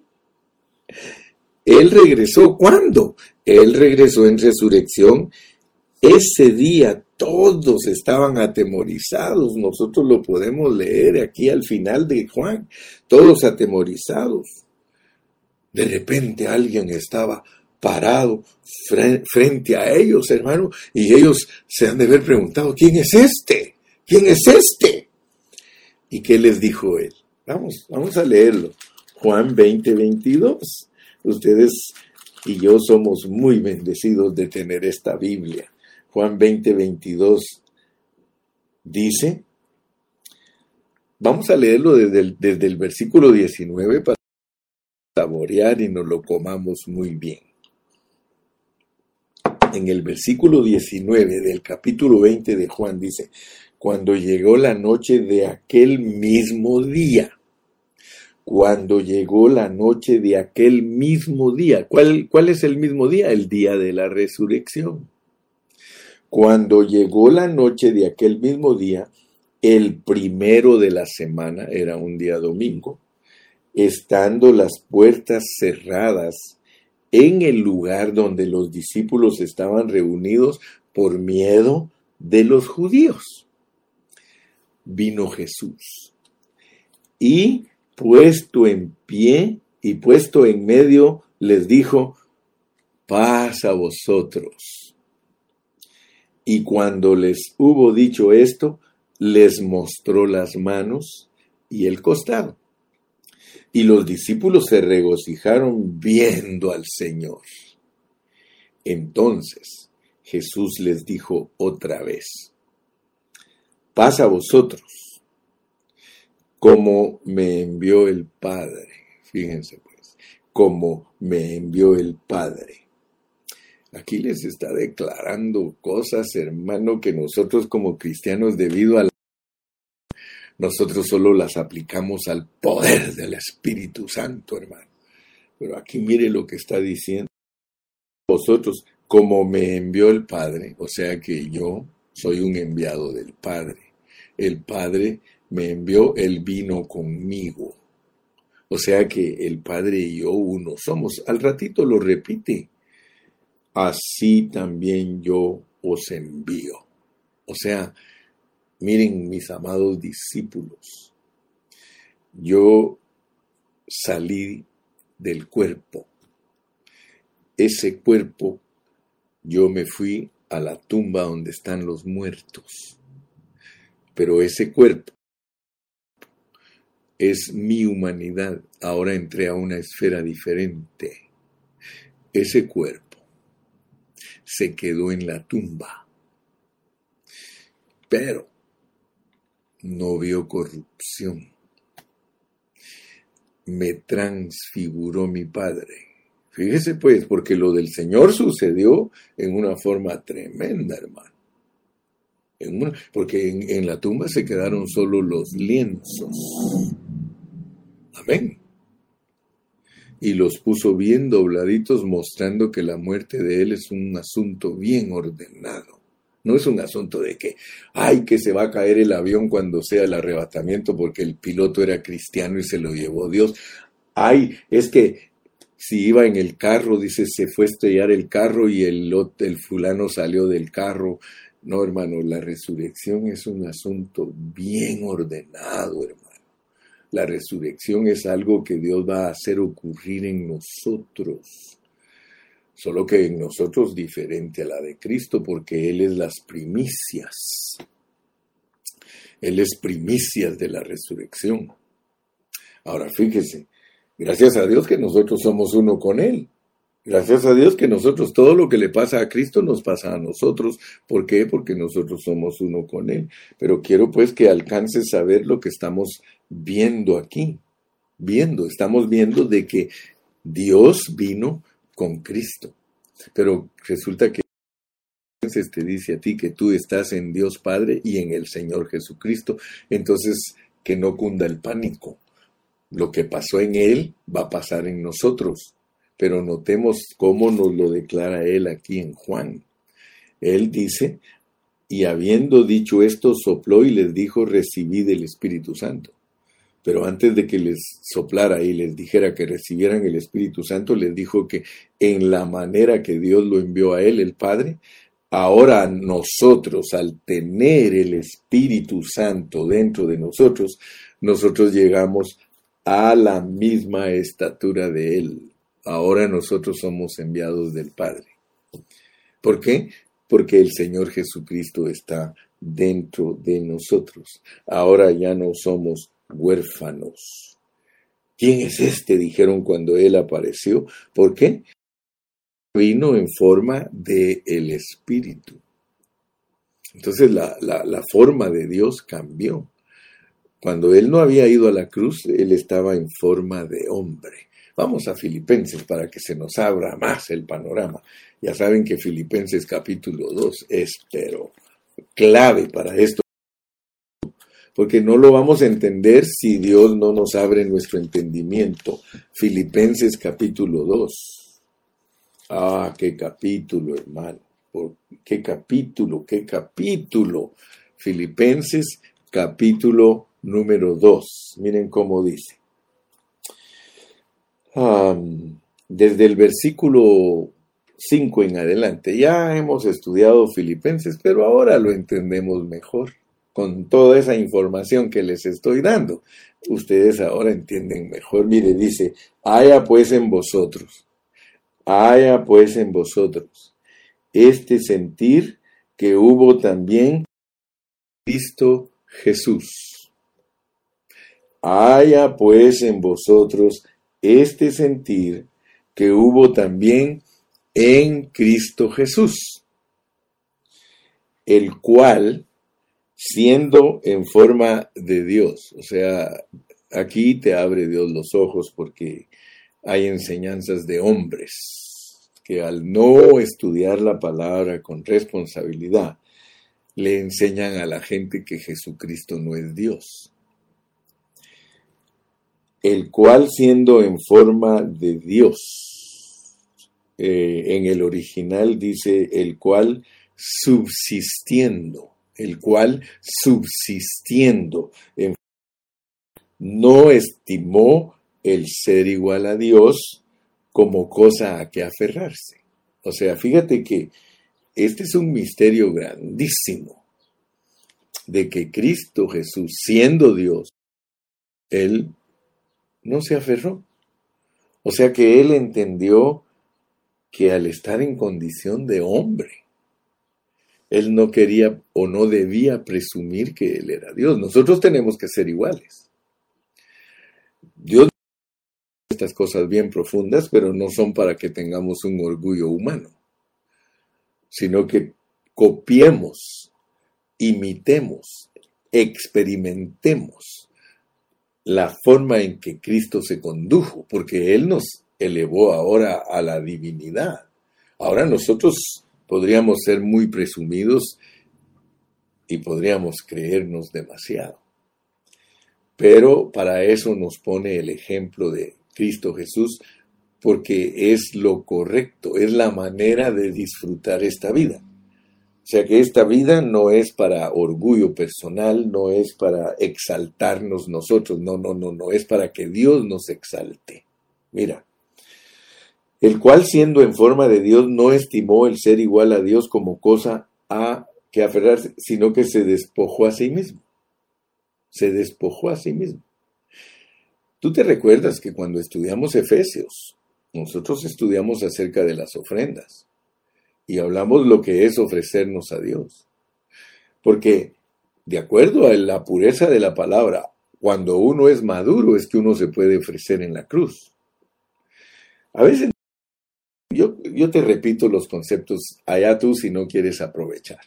Él regresó, ¿cuándo? Él regresó en resurrección ese día todos estaban atemorizados, nosotros lo podemos leer aquí al final de Juan, todos atemorizados. De repente alguien estaba parado frente a ellos, hermano, y ellos se han de haber preguntado, ¿quién es este? ¿Quién es este? ¿Y qué les dijo él? Vamos, vamos a leerlo. Juan 20, 22. Ustedes y yo somos muy bendecidos de tener esta Biblia. Juan 20, 22 dice, vamos a leerlo desde el, desde el versículo 19 para saborear y nos lo comamos muy bien. En el versículo 19 del capítulo 20 de Juan dice, cuando llegó la noche de aquel mismo día, cuando llegó la noche de aquel mismo día. ¿Cuál, ¿Cuál, es el mismo día? El día de la resurrección. Cuando llegó la noche de aquel mismo día, el primero de la semana, era un día domingo, estando las puertas cerradas en el lugar donde los discípulos estaban reunidos por miedo de los judíos. Vino Jesús y puesto en pie y puesto en medio, les dijo, paz a vosotros. Y cuando les hubo dicho esto, les mostró las manos y el costado. Y los discípulos se regocijaron viendo al Señor. Entonces Jesús les dijo otra vez, pasa a vosotros, como me envió el Padre. Fíjense pues, como me envió el Padre. Aquí les está declarando cosas, hermano, que nosotros como cristianos, debido a la... Nosotros solo las aplicamos al poder del Espíritu Santo, hermano. Pero aquí mire lo que está diciendo. Vosotros, como me envió el Padre, o sea que yo soy un enviado del Padre. El Padre me envió, Él vino conmigo. O sea que el Padre y yo uno somos. Al ratito lo repite así también yo os envío. O sea, miren mis amados discípulos, yo salí del cuerpo. Ese cuerpo, yo me fui a la tumba donde están los muertos. Pero ese cuerpo es mi humanidad. Ahora entré a una esfera diferente. Ese cuerpo se quedó en la tumba. Pero no vio corrupción. Me transfiguró mi Padre. Fíjese pues, porque lo del Señor sucedió en una forma tremenda, hermano. porque en, en la tumba se quedaron solo los lienzos. Amén y los puso bien dobladitos mostrando que la muerte de él es un asunto bien ordenado. No es un asunto de que, ay, que se va a caer el avión cuando sea el arrebatamiento porque el piloto era cristiano y se lo llevó Dios. Ay, es que si iba en el carro, dice, se fue a estrellar el carro y el, el fulano salió del carro. No, hermano, la resurrección es un asunto bien ordenado, hermano. La resurrección es algo que Dios va a hacer ocurrir en nosotros. Solo que en nosotros diferente a la de Cristo, porque Él es las primicias. Él es primicias de la resurrección. Ahora fíjese, gracias a Dios que nosotros somos uno con Él. Gracias a Dios que nosotros, todo lo que le pasa a Cristo nos pasa a nosotros. ¿Por qué? Porque nosotros somos uno con Él. Pero quiero pues que alcances a ver lo que estamos viendo aquí. Viendo, estamos viendo de que Dios vino con Cristo. Pero resulta que entonces te dice a ti que tú estás en Dios Padre y en el Señor Jesucristo. Entonces, que no cunda el pánico. Lo que pasó en Él va a pasar en nosotros pero notemos cómo nos lo declara él aquí en Juan. Él dice, y habiendo dicho esto, sopló y les dijo, recibid el Espíritu Santo. Pero antes de que les soplara y les dijera que recibieran el Espíritu Santo, les dijo que en la manera que Dios lo envió a él, el Padre, ahora nosotros, al tener el Espíritu Santo dentro de nosotros, nosotros llegamos a la misma estatura de Él ahora nosotros somos enviados del Padre. ¿Por qué? Porque el Señor Jesucristo está dentro de nosotros. Ahora ya no somos huérfanos. ¿Quién es este? dijeron cuando Él apareció. ¿Por qué? Vino en forma de el Espíritu. Entonces la, la forma de Dios cambió. Cuando Él no había ido a la cruz, Él estaba en forma de hombre. Vamos a Filipenses para que se nos abra más el panorama. Ya saben que Filipenses capítulo 2 es, pero clave para esto, porque no lo vamos a entender si Dios no nos abre nuestro entendimiento. Filipenses capítulo 2. Ah, qué capítulo, hermano. Qué capítulo, qué capítulo. Filipenses capítulo número 2. Miren cómo dice desde el versículo 5 en adelante. Ya hemos estudiado Filipenses, pero ahora lo entendemos mejor con toda esa información que les estoy dando. Ustedes ahora entienden mejor. Mire, dice, haya pues en vosotros, haya pues en vosotros este sentir que hubo también Cristo Jesús. Haya pues en vosotros este sentir que hubo también en Cristo Jesús, el cual, siendo en forma de Dios, o sea, aquí te abre Dios los ojos porque hay enseñanzas de hombres que al no estudiar la palabra con responsabilidad, le enseñan a la gente que Jesucristo no es Dios. El cual siendo en forma de Dios, eh, en el original dice el cual subsistiendo, el cual subsistiendo, no estimó el ser igual a Dios como cosa a que aferrarse. O sea, fíjate que este es un misterio grandísimo de que Cristo Jesús, siendo Dios, Él no se aferró. O sea que él entendió que al estar en condición de hombre, él no quería o no debía presumir que él era Dios. Nosotros tenemos que ser iguales. Dios estas cosas bien profundas, pero no son para que tengamos un orgullo humano, sino que copiemos, imitemos, experimentemos la forma en que Cristo se condujo, porque Él nos elevó ahora a la divinidad. Ahora nosotros podríamos ser muy presumidos y podríamos creernos demasiado. Pero para eso nos pone el ejemplo de Cristo Jesús, porque es lo correcto, es la manera de disfrutar esta vida. O sea que esta vida no es para orgullo personal, no es para exaltarnos nosotros, no, no, no, no, es para que Dios nos exalte. Mira, el cual siendo en forma de Dios no estimó el ser igual a Dios como cosa a que aferrarse, sino que se despojó a sí mismo. Se despojó a sí mismo. Tú te recuerdas que cuando estudiamos Efesios, nosotros estudiamos acerca de las ofrendas y hablamos lo que es ofrecernos a Dios. Porque de acuerdo a la pureza de la palabra, cuando uno es maduro es que uno se puede ofrecer en la cruz. A veces yo, te repito los conceptos allá tú si no quieres aprovechar.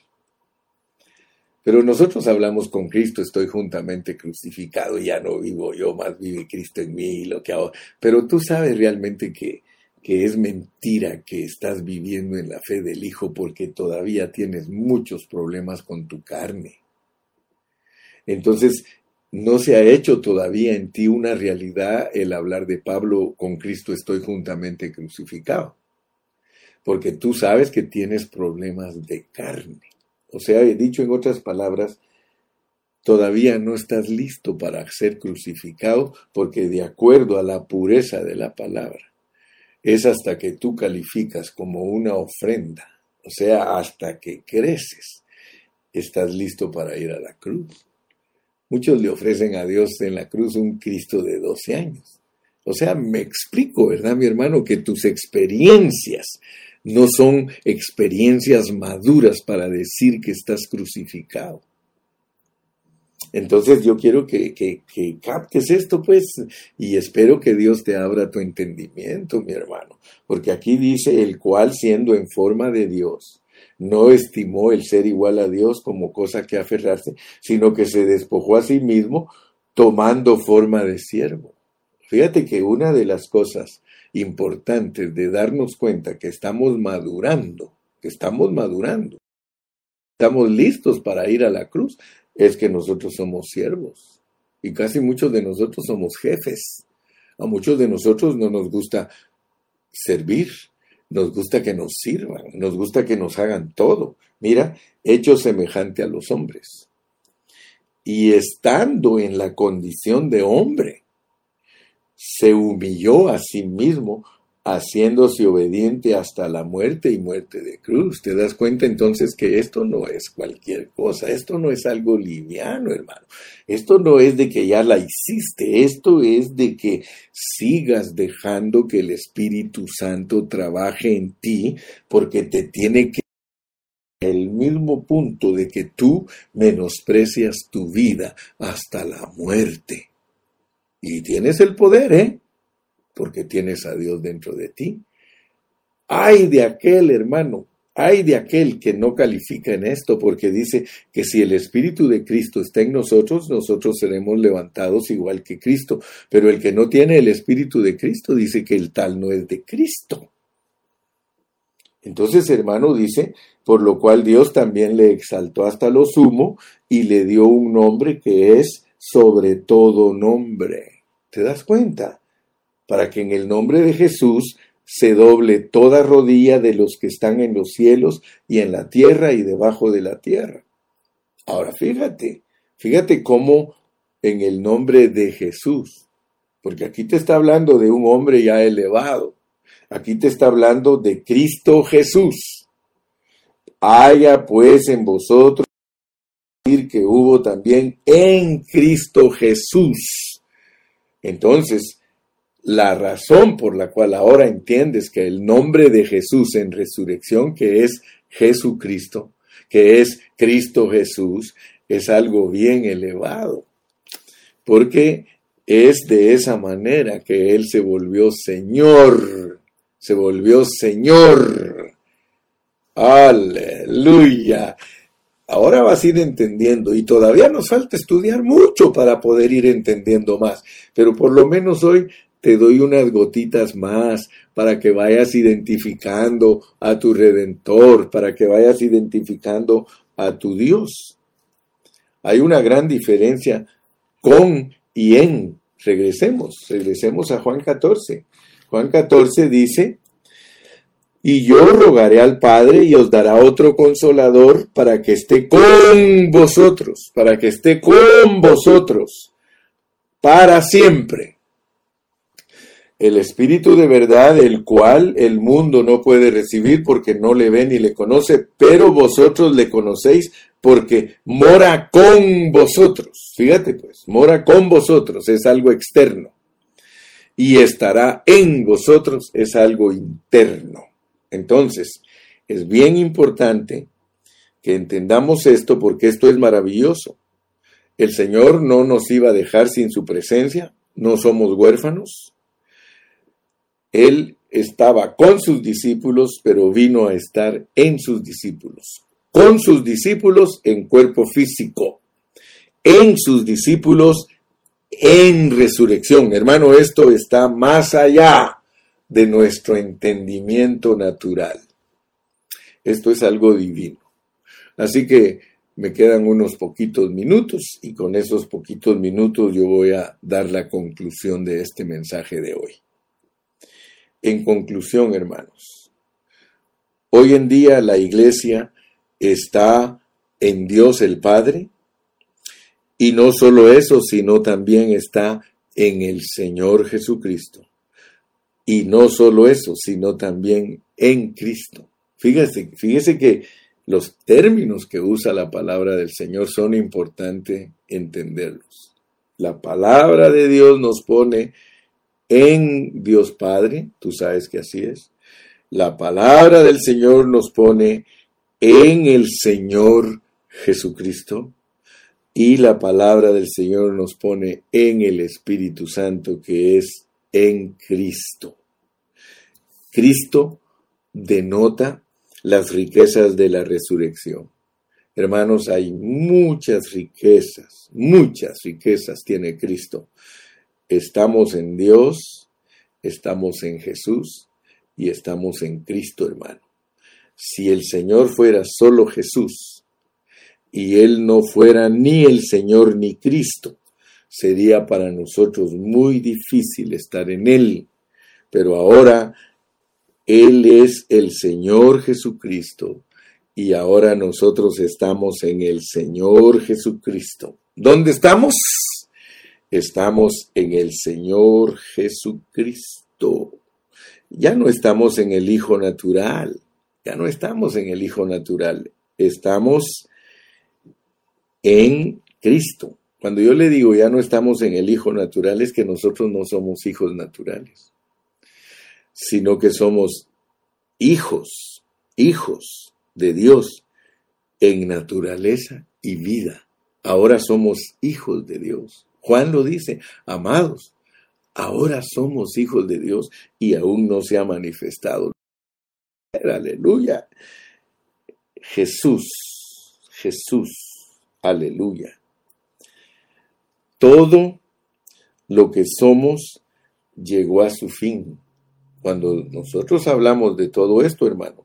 Pero nosotros hablamos con Cristo, estoy juntamente crucificado, ya no vivo yo, más vive Cristo en mí, lo que hago. Pero tú sabes realmente que, que es mentira que estás viviendo en la fe del Hijo porque todavía tienes muchos problemas con tu carne. Entonces, no se ha hecho todavía en ti una realidad el hablar de Pablo, con Cristo estoy juntamente crucificado. Porque tú sabes que tienes problemas de carne. O sea, dicho en otras palabras, todavía no estás listo para ser crucificado porque de acuerdo a la pureza de la palabra, es hasta que tú calificas como una ofrenda, o sea, hasta que creces, estás listo para ir a la cruz. Muchos le ofrecen a Dios en la cruz un Cristo de 12 años. O sea, me explico, ¿verdad, mi hermano? Que tus experiencias no son experiencias maduras para decir que estás crucificado. Entonces yo quiero que, captes esto, pues, y espero que Dios te abra tu entendimiento, mi hermano, porque aquí dice, el cual siendo en forma de Dios, no estimó el ser igual a Dios como cosa que aferrarse, sino que se despojó a sí mismo tomando forma de siervo. Fíjate que una de las cosas importantes de darnos cuenta que estamos madurando, que estamos madurando, estamos listos para ir a la cruz, es que nosotros somos siervos. Y casi muchos de nosotros somos jefes. A muchos de nosotros no nos gusta servir, nos gusta que nos sirvan, nos gusta que nos hagan todo. Mira, hecho semejante a los hombres. Y estando en la condición de hombre, se humilló a sí mismo, haciéndose obediente hasta la muerte y muerte de cruz. ¿Te das cuenta entonces que esto no es cualquier cosa? Esto no es algo liviano, hermano. Esto no es de que ya la hiciste, esto es de que sigas dejando que el Espíritu Santo trabaje en ti porque te tiene que el mismo punto de que tú menosprecias tu vida hasta la muerte. Y tienes el poder, ¿eh? Porque tienes a Dios dentro de ti. Ay de aquel hermano, ay de aquel que no califica en esto, porque dice que si el Espíritu de Cristo está en nosotros, nosotros seremos levantados igual que Cristo. Pero el que no tiene el Espíritu de Cristo dice que el tal no es de Cristo. Entonces, hermano, dice, por lo cual Dios también le exaltó hasta lo sumo y le dio un nombre que es sobre todo nombre. ¿Te das cuenta? Para que en el nombre de Jesús se doble toda rodilla de los que están en los cielos y en la tierra y debajo de la tierra. Ahora fíjate, fíjate cómo en el nombre de Jesús, porque aquí te está hablando de un hombre ya elevado, aquí te está hablando de Cristo Jesús. Haya pues en vosotros que hubo también en Cristo Jesús entonces, la razón por la cual ahora entiendes que el nombre de Jesús en resurrección, que es Jesucristo, que es Cristo Jesús, es algo bien elevado. Porque es de esa manera que Él se volvió Señor, se volvió Señor. Aleluya. Ahora vas a ir entendiendo y todavía nos falta estudiar mucho para poder ir entendiendo más, pero por lo menos hoy te doy unas gotitas más para que vayas identificando a tu redentor, para que vayas identificando a tu Dios. Hay una gran diferencia con y en. Regresemos, regresemos a Juan 14. Juan 14 dice, y yo rogaré al Padre y os dará otro consolador para que esté con vosotros, para que esté con vosotros para siempre. El Espíritu de verdad, el cual el mundo no puede recibir porque no le ve ni le conoce, pero vosotros le conocéis porque mora con vosotros. Fíjate pues, mora con vosotros, es algo externo. y estará en vosotros es algo interno. Entonces, es bien importante que entendamos esto porque esto es maravilloso. El Señor no nos iba a dejar sin su presencia, no somos huérfanos. Él estaba con sus discípulos, pero vino a estar en sus discípulos. Con sus discípulos en cuerpo físico. En sus discípulos en resurrección. Hermano, esto está más allá de nuestro entendimiento natural. Esto es algo divino. Así que me quedan unos poquitos minutos y con esos poquitos minutos yo voy a dar la conclusión de este mensaje de hoy. En conclusión, hermanos, hoy en día la iglesia está en Dios el Padre y no solo eso, sino también está en el Señor Jesucristo. Y no solo eso, sino también en Cristo. Fíjese, fíjese que los términos que usa la palabra del Señor son importantes entenderlos. La palabra de Dios nos pone en Dios Padre, tú sabes que así es. La palabra del Señor nos pone en el Señor Jesucristo y la palabra del Señor nos pone en el Espíritu Santo que es en Cristo. Cristo denota las riquezas de la resurrección. Hermanos, hay muchas riquezas, muchas riquezas tiene Cristo Estamos en Dios, estamos en Jesús y estamos en Cristo, hermano. Si el Señor fuera solo Jesús y Él no fuera ni el Señor ni Cristo, sería para nosotros muy difícil estar en Él. Pero ahora Él es el Señor Jesucristo y ahora nosotros estamos en el Señor Jesucristo. ¿Dónde estamos? estamos en el Señor Jesucristo. Ya no estamos en el Hijo natural, ya no estamos en el Hijo natural, estamos en Cristo. Cuando yo le digo ya no estamos en el Hijo natural, es que nosotros no somos hijos naturales, sino que somos hijos, hijos de Dios en naturaleza y vida. Ahora somos hijos de Dios. Juan lo dice, amados, ahora somos hijos de Dios y aún no se ha manifestado. Aleluya. Jesús, Jesús, aleluya. Todo lo que somos llegó a su fin. Cuando nosotros hablamos de todo esto, hermano,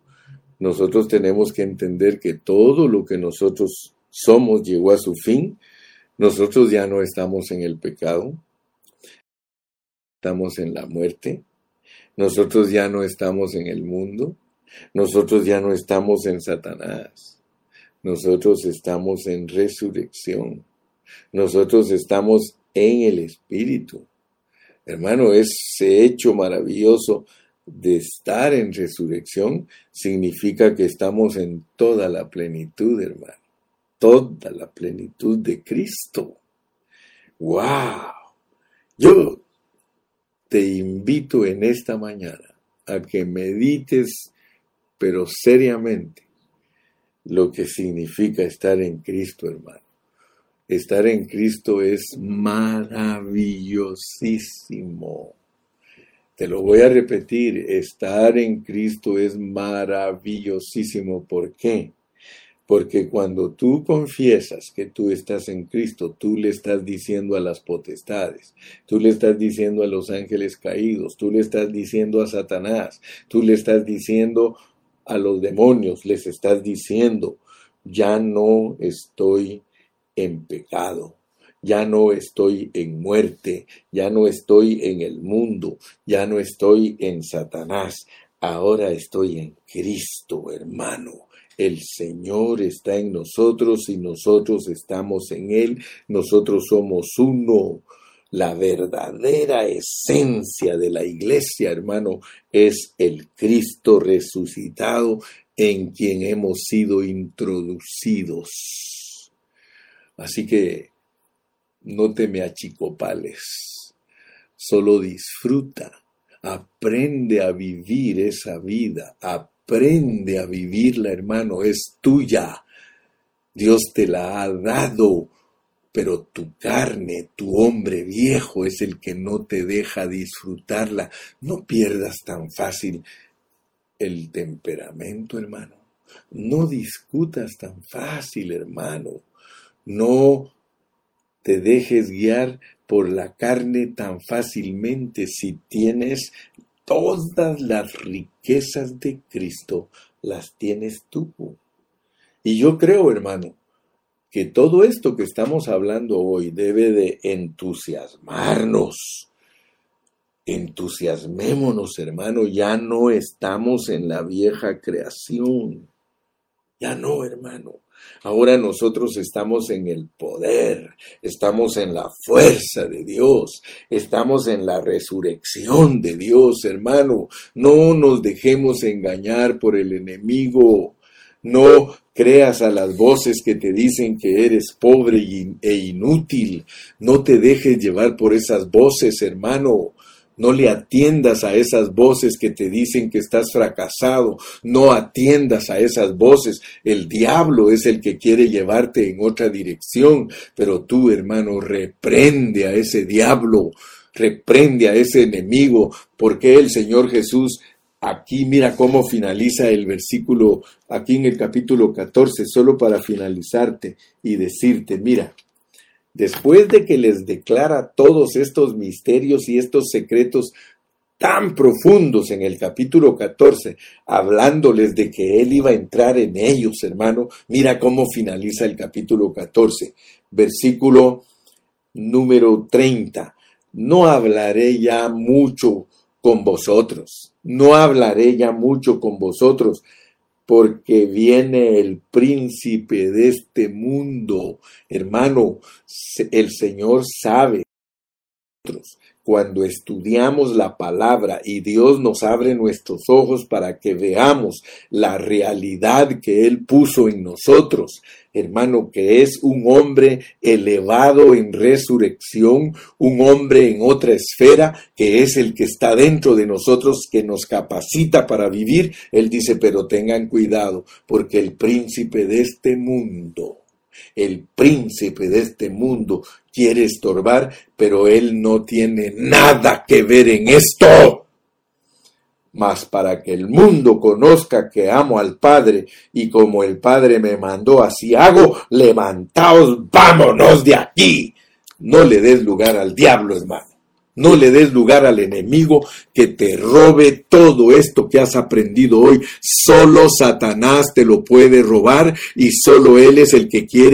nosotros tenemos que entender que todo lo que nosotros somos llegó a su fin. Nosotros ya no estamos en el pecado, estamos en la muerte, nosotros ya no estamos en el mundo, nosotros ya no estamos en Satanás, nosotros estamos en resurrección, nosotros estamos en el Espíritu. Hermano, ese hecho maravilloso de estar en resurrección significa que estamos en toda la plenitud, hermano toda la plenitud de Cristo. ¡Wow! Yo te invito en esta mañana a que medites, pero seriamente, lo que significa estar en Cristo, hermano. Estar en Cristo es maravillosísimo. Te lo voy a repetir, estar en Cristo es maravillosísimo. ¿Por qué? Porque cuando tú confiesas que tú estás en Cristo, tú le estás diciendo a las potestades, tú le estás diciendo a los ángeles caídos, tú le estás diciendo a Satanás, tú le estás diciendo a los demonios, les estás diciendo, ya no estoy en pecado, ya no estoy en muerte, ya no estoy en el mundo, ya no estoy en Satanás, ahora estoy en Cristo, hermano. El Señor está en nosotros y nosotros estamos en Él. Nosotros somos uno. La verdadera esencia de la iglesia, hermano, es el Cristo resucitado en quien hemos sido introducidos. Así que no te me achicopales, solo disfruta, aprende a vivir esa vida, aprende a vivirla, hermano, es tuya. Dios te la ha dado, pero tu carne, tu hombre viejo es el que no te deja disfrutarla. No pierdas tan fácil el temperamento, hermano. No discutas tan fácil, hermano. No te dejes guiar por la carne tan fácilmente si tienes todas las riquezas de Cristo, las tienes tú. Y yo creo, hermano, que todo esto que estamos hablando hoy debe de entusiasmarnos. Entusiasmémonos, hermano, ya no estamos en la vieja creación. Ya no, hermano. Ahora nosotros estamos en el poder, estamos en la fuerza de Dios, estamos en la resurrección de Dios, hermano. No nos dejemos engañar por el enemigo. No creas a las voces que te dicen que eres pobre e inútil. No te dejes llevar por esas voces, hermano. No le atiendas a esas voces que te dicen que estás fracasado. No atiendas a esas voces. El diablo es el que quiere llevarte en otra dirección. Pero tú, hermano, reprende a ese diablo. Reprende a ese enemigo. Porque el Señor Jesús Aquí mira cómo finaliza el versículo, aquí en el capítulo 14, solo para finalizarte y decirte, mira, después de que les declara todos estos misterios y estos secretos tan profundos en el capítulo 14, hablándoles de que Él iba a entrar en ellos, hermano, mira cómo finaliza el capítulo 14, versículo número 30. No hablaré ya mucho con vosotros, no hablaré ya mucho con vosotros, porque viene el príncipe de este mundo. Hermano, el Señor sabe cuando estudiamos la palabra y Dios nos abre nuestros ojos para que veamos la realidad que Él puso en nosotros, hermano, que es un hombre elevado en resurrección, un hombre en otra esfera, que es el que está dentro de nosotros, que nos capacita para vivir, Él dice, pero tengan cuidado, porque el príncipe de este mundo, el príncipe de este mundo quiere estorbar, pero él no tiene nada que ver en esto. Mas para que el mundo conozca que amo al Padre y como el Padre me mandó, así hago, levantaos, vámonos de aquí. No le des lugar al diablo, hermano. No le des lugar al enemigo que te robe todo esto que has aprendido hoy. Solo Satanás te lo puede robar y solo él es el que quiere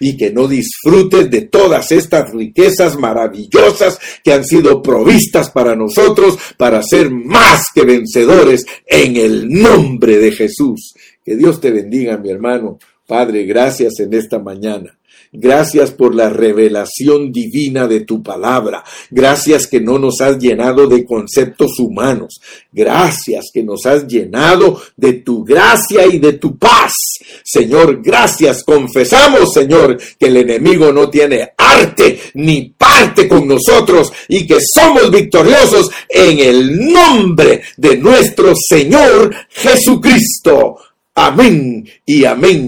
y que no disfrutes de todas estas riquezas maravillosas que han sido provistas para nosotros para ser más que vencedores en el nombre de Jesús. Que Dios te bendiga, mi hermano. Padre, gracias en esta mañana. Gracias por la revelación divina de tu palabra. Gracias que no nos has llenado de conceptos humanos. Gracias que nos has llenado de tu gracia y de tu paz. Señor, gracias. Confesamos, Señor, que el enemigo no tiene arte ni parte con nosotros y que somos victoriosos en el nombre de nuestro Señor Jesucristo. Amén y amén.